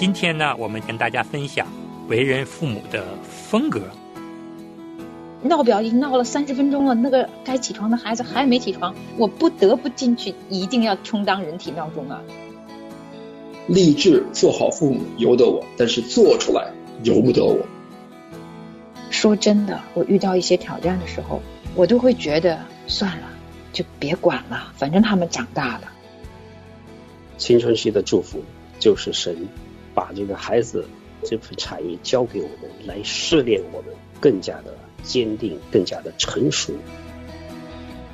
今天呢，我们跟大家分享为人父母的风格。闹表已经闹了三十分钟了，那个该起床的孩子还没起床，我不得不进去，一定要充当人体闹钟啊！立志做好父母由得我，但是做出来由不得我。说真的，我遇到一些挑战的时候，我都会觉得算了，就别管了，反正他们长大了。青春期的祝福就是神把这个孩子这份产业交给我们，来试炼我们，更加的。坚定，更加的成熟，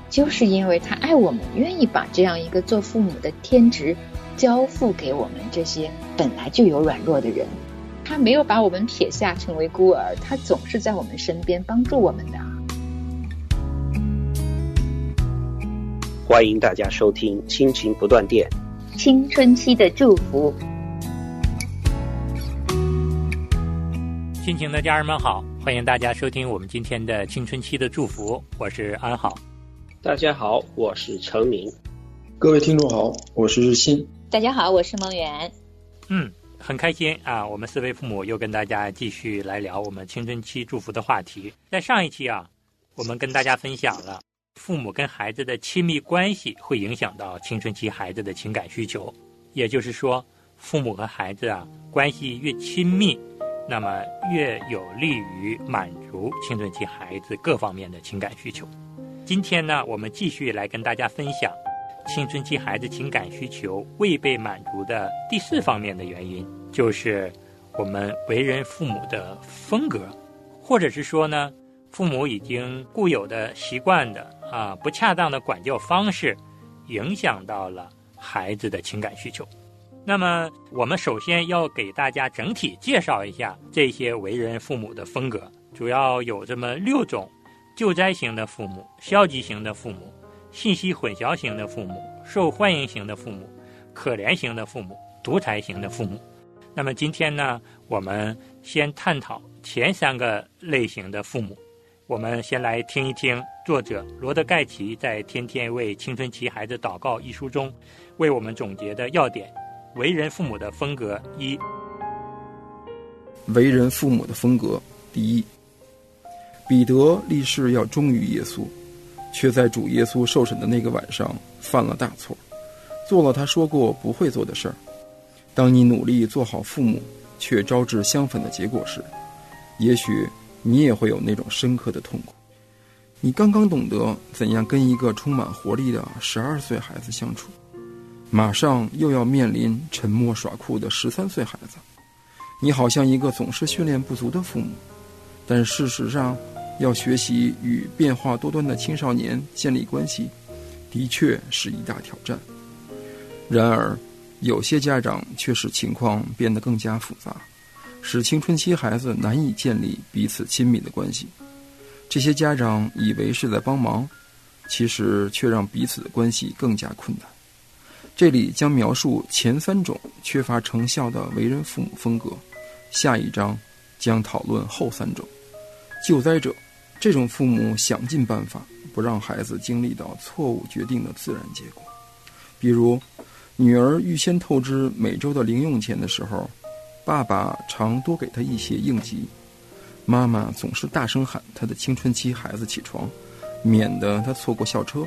就是因为他爱我们，愿意把这样一个做父母的天职交付给我们这些本来就有软弱的人。他没有把我们撇下成为孤儿，他总是在我们身边帮助我们的。欢迎大家收听《亲情不断电》，青春期的祝福。亲情的家人们好。欢迎大家收听我们今天的青春期的祝福，我是安好。大家好，我是陈明。各位听众好，我是日新。大家好，我是梦圆。嗯，很开心啊，我们四位父母又跟大家继续来聊我们青春期祝福的话题。在上一期啊，我们跟大家分享了父母跟孩子的亲密关系会影响到青春期孩子的情感需求，也就是说，父母和孩子啊关系越亲密。那么越有利于满足青春期孩子各方面的情感需求。今天呢，我们继续来跟大家分享青春期孩子情感需求未被满足的第四方面的原因，就是我们为人父母的风格，或者是说呢，父母已经固有的习惯的啊不恰当的管教方式，影响到了孩子的情感需求。那么，我们首先要给大家整体介绍一下这些为人父母的风格，主要有这么六种：救灾型的父母、消极型的父母、信息混淆型的父母、受欢迎型的父母、可怜型的父母、独裁型的父母。那么今天呢，我们先探讨前三个类型的父母。我们先来听一听作者罗德盖奇在《天天为青春期孩子祷告》一书中为我们总结的要点。为人父母的风格一，为人父母的风格第一，彼得立誓要忠于耶稣，却在主耶稣受审的那个晚上犯了大错，做了他说过不会做的事儿。当你努力做好父母，却招致相反的结果时，也许你也会有那种深刻的痛苦。你刚刚懂得怎样跟一个充满活力的十二岁孩子相处。马上又要面临沉默耍酷的十三岁孩子，你好像一个总是训练不足的父母，但事实上，要学习与变化多端的青少年建立关系，的确是一大挑战。然而，有些家长却使情况变得更加复杂，使青春期孩子难以建立彼此亲密的关系。这些家长以为是在帮忙，其实却让彼此的关系更加困难。这里将描述前三种缺乏成效的为人父母风格，下一章将讨论后三种。救灾者，这种父母想尽办法不让孩子经历到错误决定的自然结果，比如，女儿预先透支每周的零用钱的时候，爸爸常多给她一些应急；妈妈总是大声喊她的青春期孩子起床，免得她错过校车。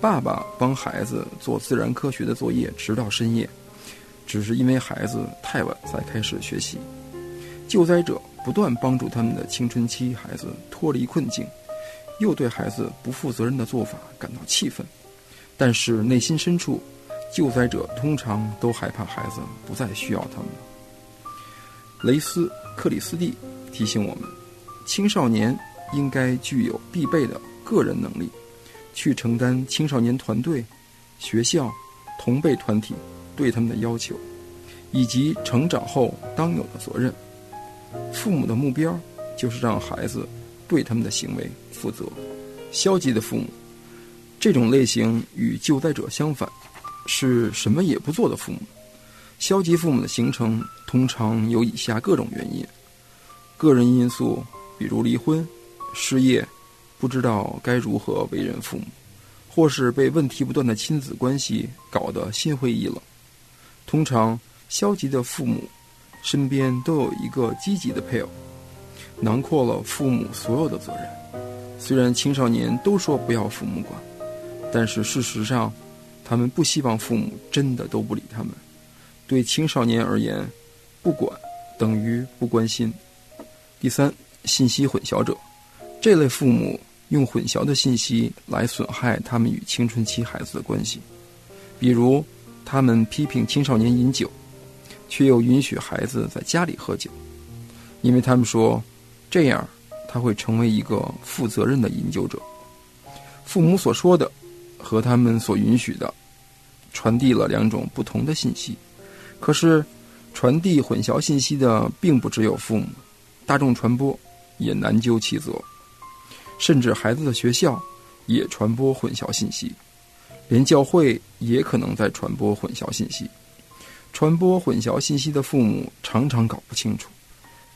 爸爸帮孩子做自然科学的作业，直到深夜，只是因为孩子太晚才开始学习。救灾者不断帮助他们的青春期孩子脱离困境，又对孩子不负责任的做法感到气愤。但是内心深处，救灾者通常都害怕孩子不再需要他们了。雷斯·克里斯蒂提醒我们，青少年应该具有必备的个人能力。去承担青少年团队、学校、同辈团体对他们的要求，以及成长后当有的责任。父母的目标就是让孩子对他们的行为负责。消极的父母，这种类型与救灾者相反，是什么也不做的父母。消极父母的形成通常有以下各种原因：个人因素，比如离婚、失业。不知道该如何为人父母，或是被问题不断的亲子关系搞得心灰意冷。通常，消极的父母身边都有一个积极的配偶，囊括了父母所有的责任。虽然青少年都说不要父母管，但是事实上，他们不希望父母真的都不理他们。对青少年而言，不管等于不关心。第三，信息混淆者，这类父母用混淆的信息来损害他们与青春期孩子的关系，比如他们批评青少年饮酒，却又允许孩子在家里喝酒，因为他们说这样。他会成为一个负责任的饮酒者。父母所说的和他们所允许的，传递了两种不同的信息。可是，传递混淆信息的并不只有父母，大众传播也难究其责。甚至孩子的学校也传播混淆信息，连教会也可能在传播混淆信息。传播混淆信息的父母常常搞不清楚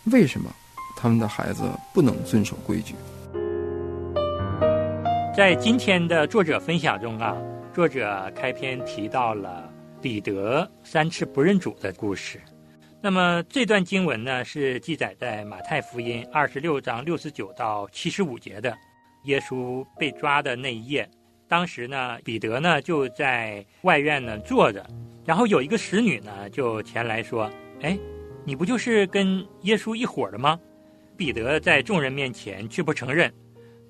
为什么。他们的孩子不能遵守规矩。在今天的作者分享中啊，作者开篇提到了彼得三次不认主的故事。那么这段经文呢，是记载在马太福音二十六章六十九到七十五节的。耶稣被抓的那一夜，当时呢，彼得呢就在外院呢坐着，然后有一个使女呢就前来说：“哎，你不就是跟耶稣一伙的吗？”彼得在众人面前却不承认，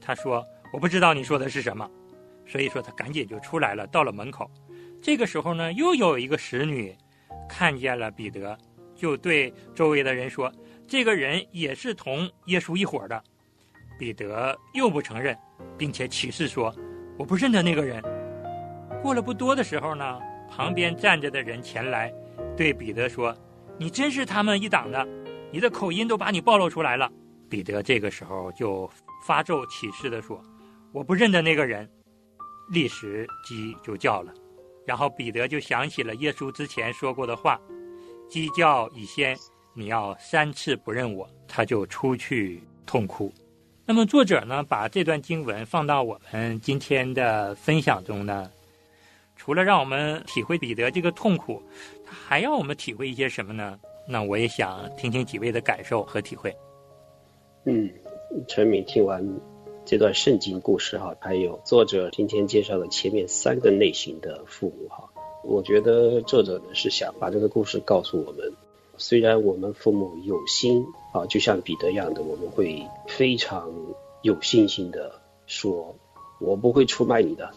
他说：“我不知道你说的是什么。”所以说他赶紧就出来了，到了门口。这个时候呢，又有一个使女看见了彼得，就对周围的人说：“这个人也是同耶稣一伙的。”彼得又不承认，并且起誓说：“我不认得那个人。”过了不多的时候呢，旁边站着的人前来，对彼得说：“你真是他们一党的，你的口音都把你暴露出来了。”彼得这个时候就发咒起誓的说：“我不认得那个人。”立时鸡就叫了，然后彼得就想起了耶稣之前说过的话：“鸡叫以先，你要三次不认我。”他就出去痛哭。那么作者呢，把这段经文放到我们今天的分享中呢，除了让我们体会彼得这个痛苦，他还要我们体会一些什么呢？那我也想听听几位的感受和体会。嗯，陈敏听完这段圣经故事哈，还有作者今天介绍的前面三个类型的父母哈，我觉得作者呢是想把这个故事告诉我们，虽然我们父母有心啊，就像彼得一样的，我们会非常有信心的说，我不会出卖你的，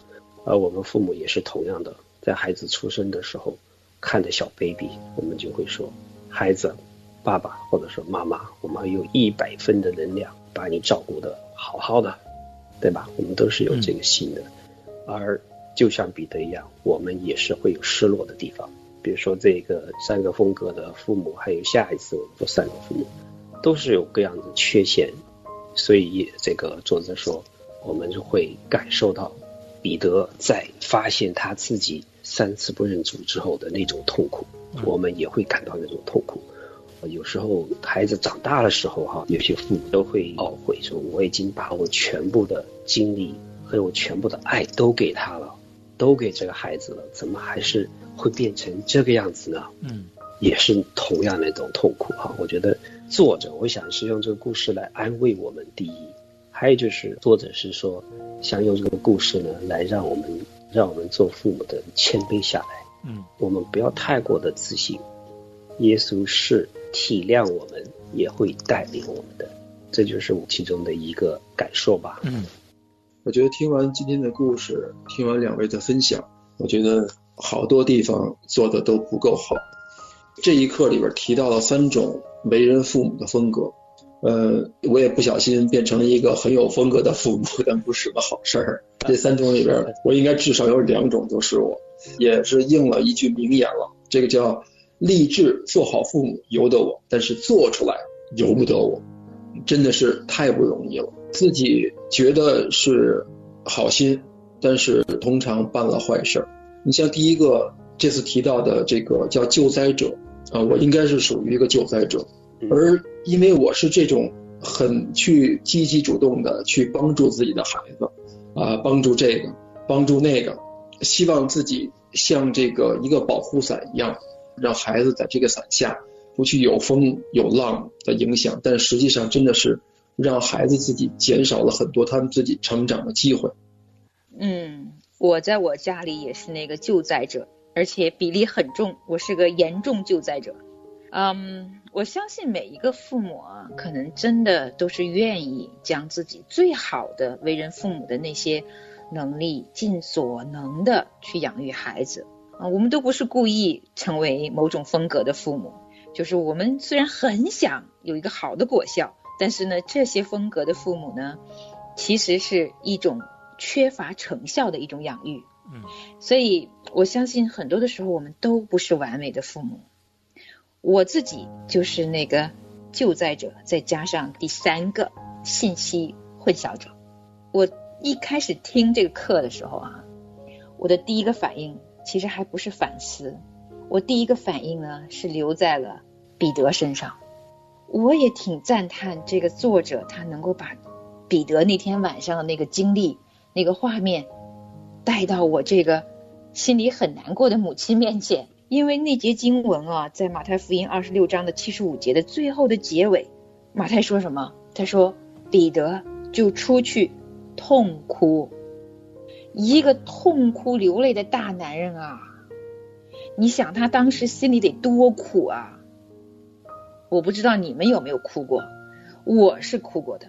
而我们父母也是同样的，在孩子出生的时候看着小 baby，我们就会说，孩子。爸爸或者说妈妈，我们有一百分的能量把你照顾的好好的，对吧？我们都是有这个心的。而就像彼得一样，我们也是会有失落的地方。比如说这个三个风格的父母，还有下一次我们说三个父母，都是有各样的缺陷。所以这个作者说，我们就会感受到彼得在发现他自己三次不认主之后的那种痛苦，我们也会感到那种痛苦。有时候孩子长大的时候，哈，有些父母都会懊悔，说我已经把我全部的精力和我全部的爱都给他了，都给这个孩子了，怎么还是会变成这个样子呢？嗯，也是同样的一种痛苦哈。我觉得作者我想是用这个故事来安慰我们，第一，还有就是作者是说想用这个故事呢来让我们让我们做父母的谦卑下来，嗯，我们不要太过的自信。耶稣是体谅我们，也会带领我们的，这就是我其中的一个感受吧。嗯，我觉得听完今天的故事，听完两位的分享，我觉得好多地方做的都不够好。这一课里边提到了三种为人父母的风格，呃，我也不小心变成了一个很有风格的父母，但不是个好事儿。这三种里边，我应该至少有两种都是我，也是应了一句名言了，这个叫。立志做好父母由得我，但是做出来由不得我，真的是太不容易了。自己觉得是好心，但是通常办了坏事儿。你像第一个这次提到的这个叫救灾者啊，我应该是属于一个救灾者，而因为我是这种很去积极主动的去帮助自己的孩子啊，帮助这个，帮助那个，希望自己像这个一个保护伞一样。让孩子在这个伞下不去有风有浪的影响，但实际上真的是让孩子自己减少了很多他们自己成长的机会。嗯，我在我家里也是那个救灾者，而且比例很重，我是个严重救灾者。嗯，我相信每一个父母啊，可能真的都是愿意将自己最好的为人父母的那些能力，尽所能的去养育孩子啊。我们都不是故意成为某种风格的父母，就是我们虽然很想有一个好的果效，但是呢，这些风格的父母呢，其实是一种缺乏成效的一种养育。嗯，所以我相信很多的时候，我们都不是完美的父母。我自己就是那个救灾者，再加上第三个信息混淆者。我一开始听这个课的时候啊，我的第一个反应其实还不是反思，我第一个反应呢是留在了彼得身上。我也挺赞叹这个作者，他能够把彼得那天晚上的那个经历、那个画面带到我这个心里很难过的母亲面前。因为那节经文啊，在马太福音二十六章的七十五节的最后的结尾，马太说什么？他说彼得就出去痛哭，一个痛哭流泪的大男人啊！你想他当时心里得多苦啊！我不知道你们有没有哭过，我是哭过的。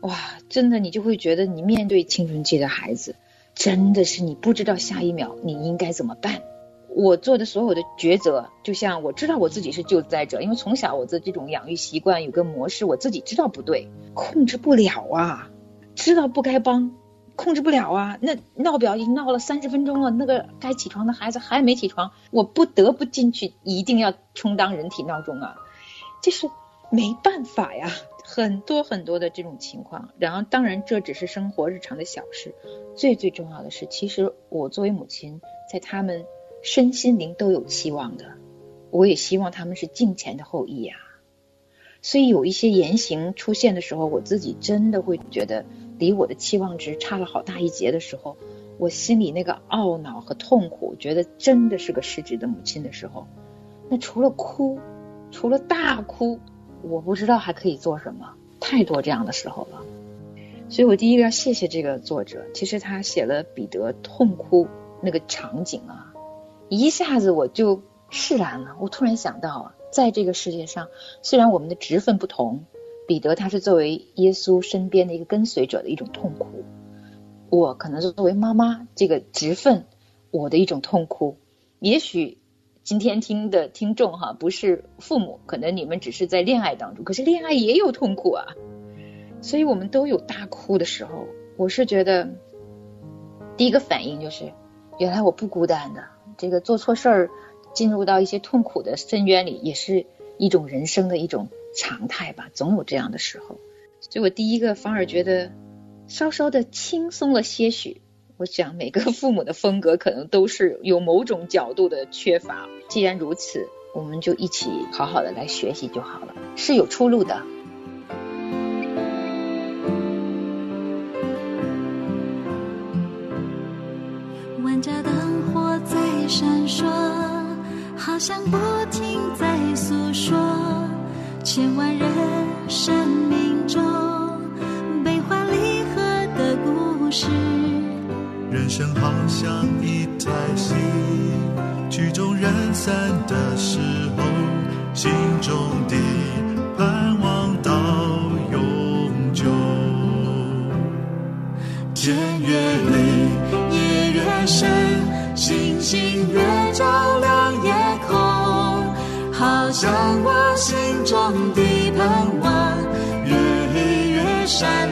哇，真的，你就会觉得你面对青春期的孩子，真的是你不知道下一秒你应该怎么办。我做的所有的抉择，就像我知道我自己是救灾者，因为从小我的这种养育习惯有个模式，我自己知道不对，控制不了啊，知道不该帮，控制不了啊。那闹表已经闹了三十分钟了，那个该起床的孩子还没起床，我不得不进去，一定要充当人体闹钟啊，就是没办法呀，很多很多的这种情况。然后当然这只是生活日常的小事，最最重要的是，其实我作为母亲，在他们。身心灵都有期望的，我也希望他们是敬虔的后裔呀。所以有一些言行出现的时候，我自己真的会觉得离我的期望值差了好大一截的时候，我心里那个懊恼和痛苦，觉得真的是个失职的母亲的时候，那除了哭，除了大哭，我不知道还可以做什么。太多这样的时候了，所以我第一个要谢谢这个作者，其实他写了彼得痛哭那个场景啊。一下子我就释然了。我突然想到啊，在这个世界上，虽然我们的职分不同，彼得他是作为耶稣身边的一个跟随者的一种痛苦，我可能是作为妈妈这个职分，我的一种痛苦。也许今天听的听众哈不是父母，可能你们只是在恋爱当中，可是恋爱也有痛苦啊。所以我们都有大哭的时候。我是觉得第一个反应就是，原来我不孤单的。这个做错事儿，进入到一些痛苦的深渊里，也是一种人生的一种常态吧。总有这样的时候，所以我第一个反而觉得稍稍的轻松了些许。我想每个父母的风格可能都是有某种角度的缺乏。既然如此，我们就一起好好的来学习就好了，是有出路的。万家灯火在闪烁，好像不停在诉说千万人生命中人生好像一台戏，曲终人散的时候，心中的盼望到永久。天越黑，夜越深。星星越照亮夜空，好像我心中的盼望越黑越闪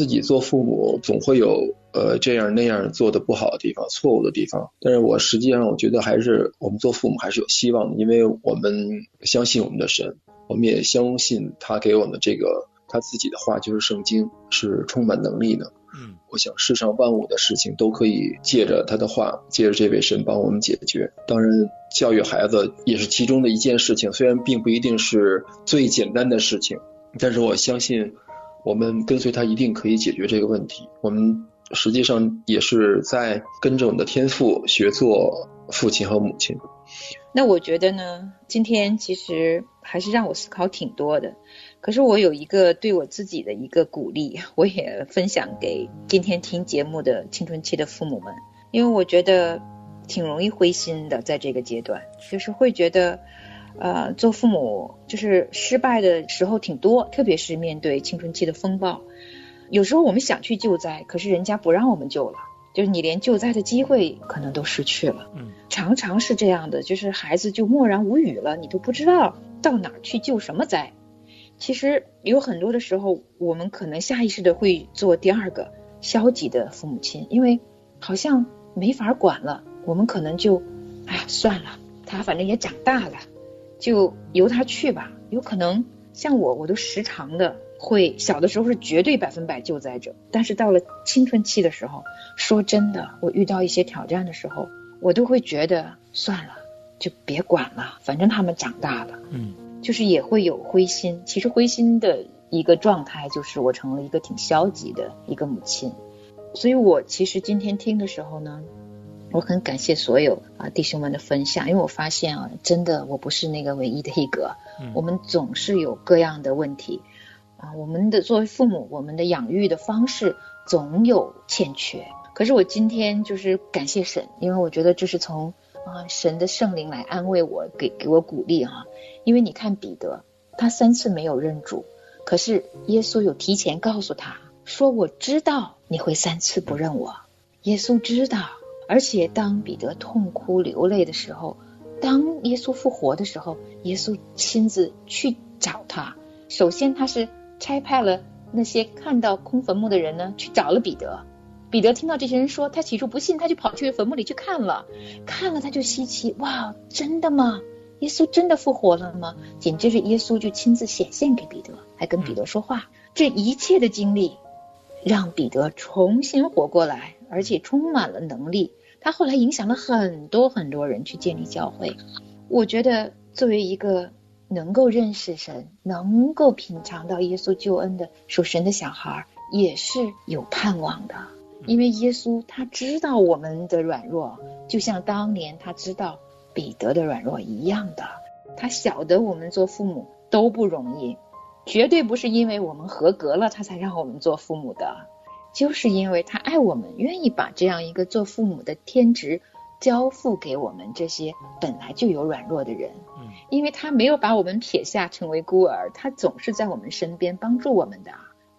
自己做父母总会有呃这样那样做的不好的地方、错误的地方，但是我实际上我觉得还是我们做父母还是有希望的，因为我们相信我们的神，我们也相信他给我们这个他自己的话就是圣经是充满能力的。嗯，我想世上万物的事情都可以借着他的话，借着这位神帮我们解决。当然，教育孩子也是其中的一件事情，虽然并不一定是最简单的事情，但是我相信我们跟随他一定可以解决这个问题。我们实际上也是在跟着我们的天赋学做父亲和母亲。那我觉得呢，今天其实还是让我思考挺多的。可是我有一个对我自己的一个鼓励，我也分享给今天听节目的青春期的父母们，因为我觉得挺容易灰心的，在这个阶段，就是会觉得，呃，做父母就是失败的时候挺多，特别是面对青春期的风暴，有时候我们想去救灾，可是人家不让我们救了。就是你连救灾的机会可能都失去了，嗯，常常是这样的，就是孩子就默然无语了，你都不知道到哪儿去救什么灾。其实有很多的时候，我们可能下意识的会做第二个消极的父母亲，因为好像没法管了，我们可能就，哎呀算了，他反正也长大了，就由他去吧。有可能像我，我都时常的会小的时候是绝对百分百救灾者，但是到了青春期的时候，说真的，我遇到一些挑战的时候，我都会觉得算了，就别管了，反正他们长大了。嗯，就是也会有灰心。其实灰心的一个状态，就是我成了一个挺消极的一个母亲。所以我其实今天听的时候呢，我很感谢所有啊弟兄们的分享，因为我发现啊，真的我不是那个唯一的一个，嗯我们总是有各样的问题啊，我们的作为父母，我们的养育的方式总有欠缺。可是我今天就是感谢神，因为我觉得这是从啊神的圣灵来安慰我，给给我鼓励哈、因为你看彼得，他三次没有认主，可是耶稣有提前告诉他说：“我知道你会三次不认我。”耶稣知道，而且当彼得痛哭流泪的时候，当耶稣复活的时候，耶稣亲自去找他。首先，他是差派了那些看到空坟墓的人呢，去找了彼得。彼得听到这些人说，他起初不信，他就跑去坟墓里去看了。看了他就稀奇，哇，真的吗？耶稣真的复活了吗？紧接着，耶稣就亲自显现给彼得，还跟彼得说话。这一切的经历，让彼得重新活过来，而且充满了能力。他后来影响了很多很多人去建立教会。我觉得，作为一个能够认识神、能够品尝到耶稣救恩的属神的小孩，也是有盼望的。因为耶稣他知道我们的软弱，就像当年他知道。彼得的软弱一样的，他晓得我们做父母都不容易，绝对不是因为我们合格了他才让我们做父母的，就是因为他爱我们，愿意把这样一个做父母的天职交付给我们这些本来就有软弱的人。嗯，因为他没有把我们撇下成为孤儿，他总是在我们身边帮助我们的。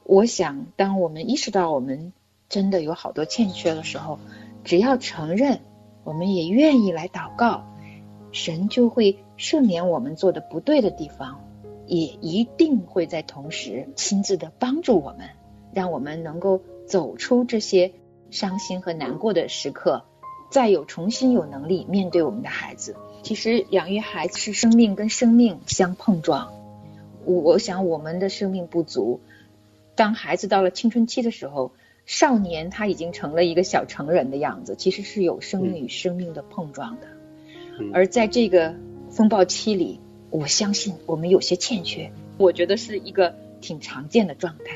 我想，当我们意识到我们真的有好多欠缺的时候，只要承认，我们也愿意来祷告。神就会赦免我们做的不对的地方，也一定会在同时亲自的帮助我们，让我们能够走出这些伤心和难过的时刻，再有重新有能力面对我们的孩子。其实养育孩子是生命跟生命相碰撞。我我想我们的生命不足，当孩子到了青春期的时候，少年他已经成了一个小成人的样子，其实是有生命与生命的碰撞的。而在这个风暴期里，我相信我们有些欠缺，我觉得是一个挺常见的状态。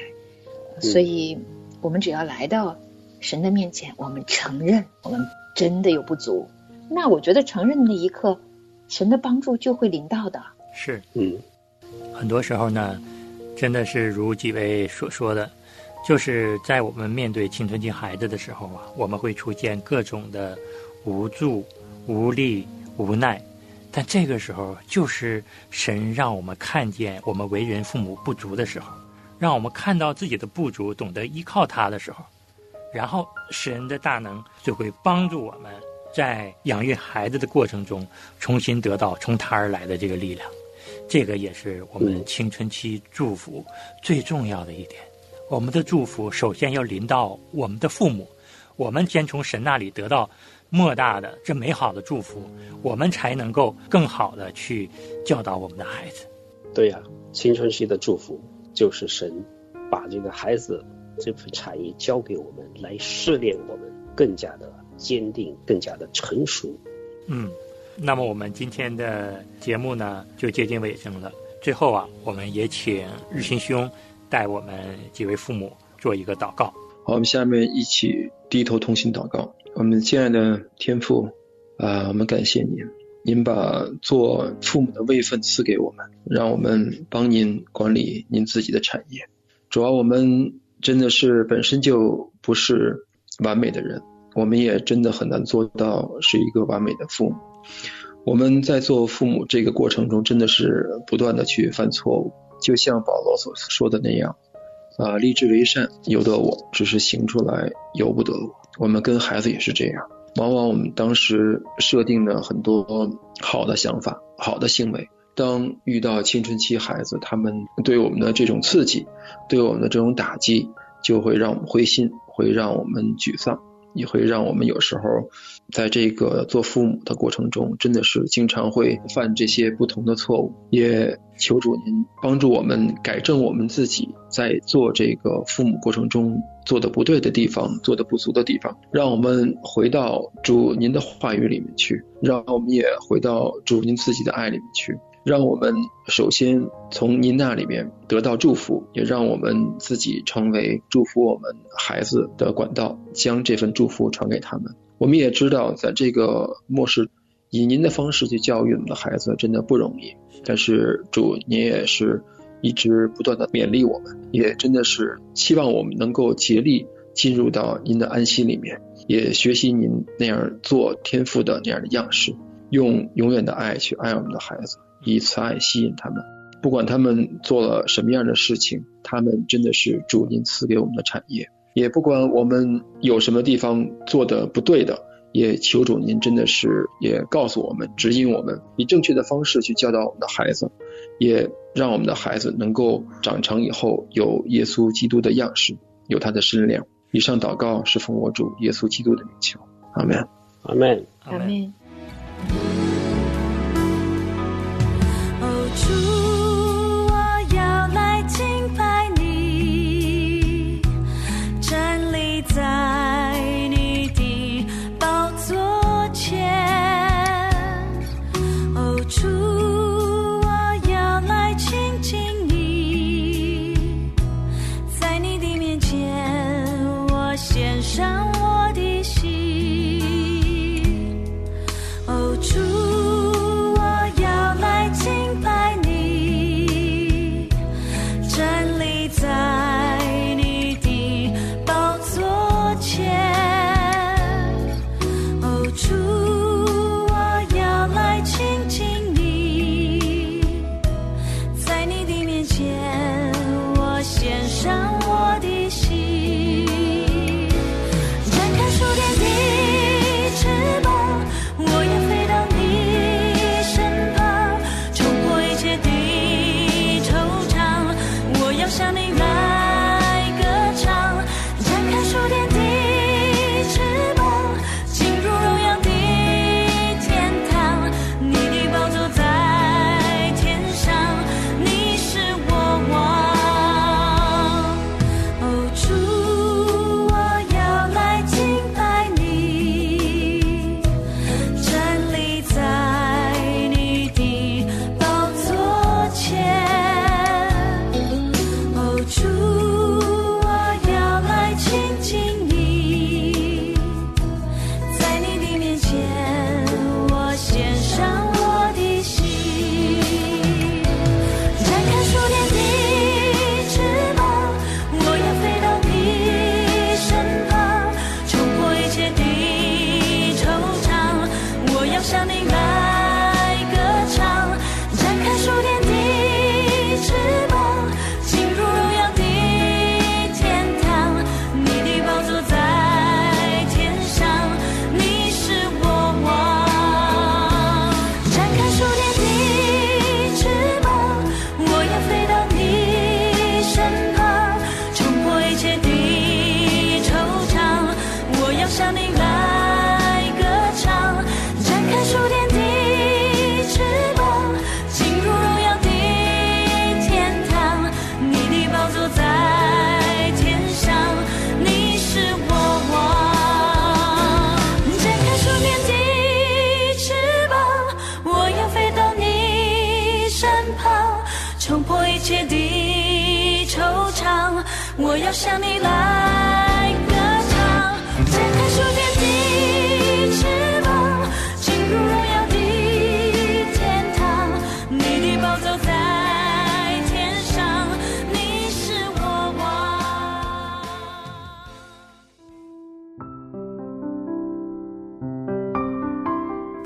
所以，我们只要来到神的面前，我们承认我们真的有不足，那我觉得承认的那一刻，神的帮助就会临到的。是，嗯，很多时候呢，真的是如几位所说的，就是在我们面对青春期孩子的时候啊，我们会出现各种的无助、无力。无奈，但这个时候就是神让我们看见我们为人父母不足的时候，让我们看到自己的不足，懂得依靠他的时候，然后神的大能就会帮助我们在养育孩子的过程中重新得到从他而来的这个力量。这个也是我们青春期祝福最重要的一点。我们的祝福首先要临到我们的父母，我们先从神那里得到。莫大的这美好的祝福，我们才能够更好的去教导我们的孩子。对呀，青春期的祝福就是神把这个孩子这份产业交给我们，来试炼我们更加的坚定，更加的成熟。嗯，那么我们今天的节目呢就接近尾声了。最后啊，我们也请日新兄带我们几位父母做一个祷告。好，我们下面一起低头同心祷告。我们亲爱的天父啊，我们感谢您，您把做父母的位分赐给我们，让我们帮您管理您自己的产业。主要我们真的是本身就不是完美的人，我们也真的很难做到是一个完美的父母。我们在做父母这个过程中，真的是不断的去犯错误，就像保罗所说的那样。啊，立志为善由得我，只是行出来由不得我。我们跟孩子也是这样，往往我们当时设定了很多好的想法、好的行为，当遇到青春期孩子，他们对我们的这种刺激，对我们的这种打击，就会让我们灰心，会让我们沮丧。也会让我们有时候在这个做父母的过程中，真的是经常会犯这些不同的错误。也求主您帮助我们改正我们自己在做这个父母过程中做的不对的地方、做的不足的地方，让我们回到主您的话语里面去，让我们也回到主您自己的爱里面去。让我们首先从您那里面得到祝福，也让我们自己成为祝福我们孩子的管道，将这份祝福传给他们。我们也知道，在这个末世，以您的方式去教育我们的孩子真的不容易。但是主，您也是一直不断的勉励我们，也真的是希望我们能够竭力进入到您的安心里面，也学习您那样做天赋的那样的样式，用永远的爱去爱我们的孩子，以此爱吸引他们。不管他们做了什么样的事情，他们真的是主您赐给我们的产业，也不管我们有什么地方做的不对的，也求主您真的是也告诉我们，指引我们，以正确的方式去教导我们的孩子。也让我们的孩子能够长成以后有耶稣基督的样式，有他的身量。以上祷告是奉我主耶稣基督的名求。阿门。阿门。阿门。想你了。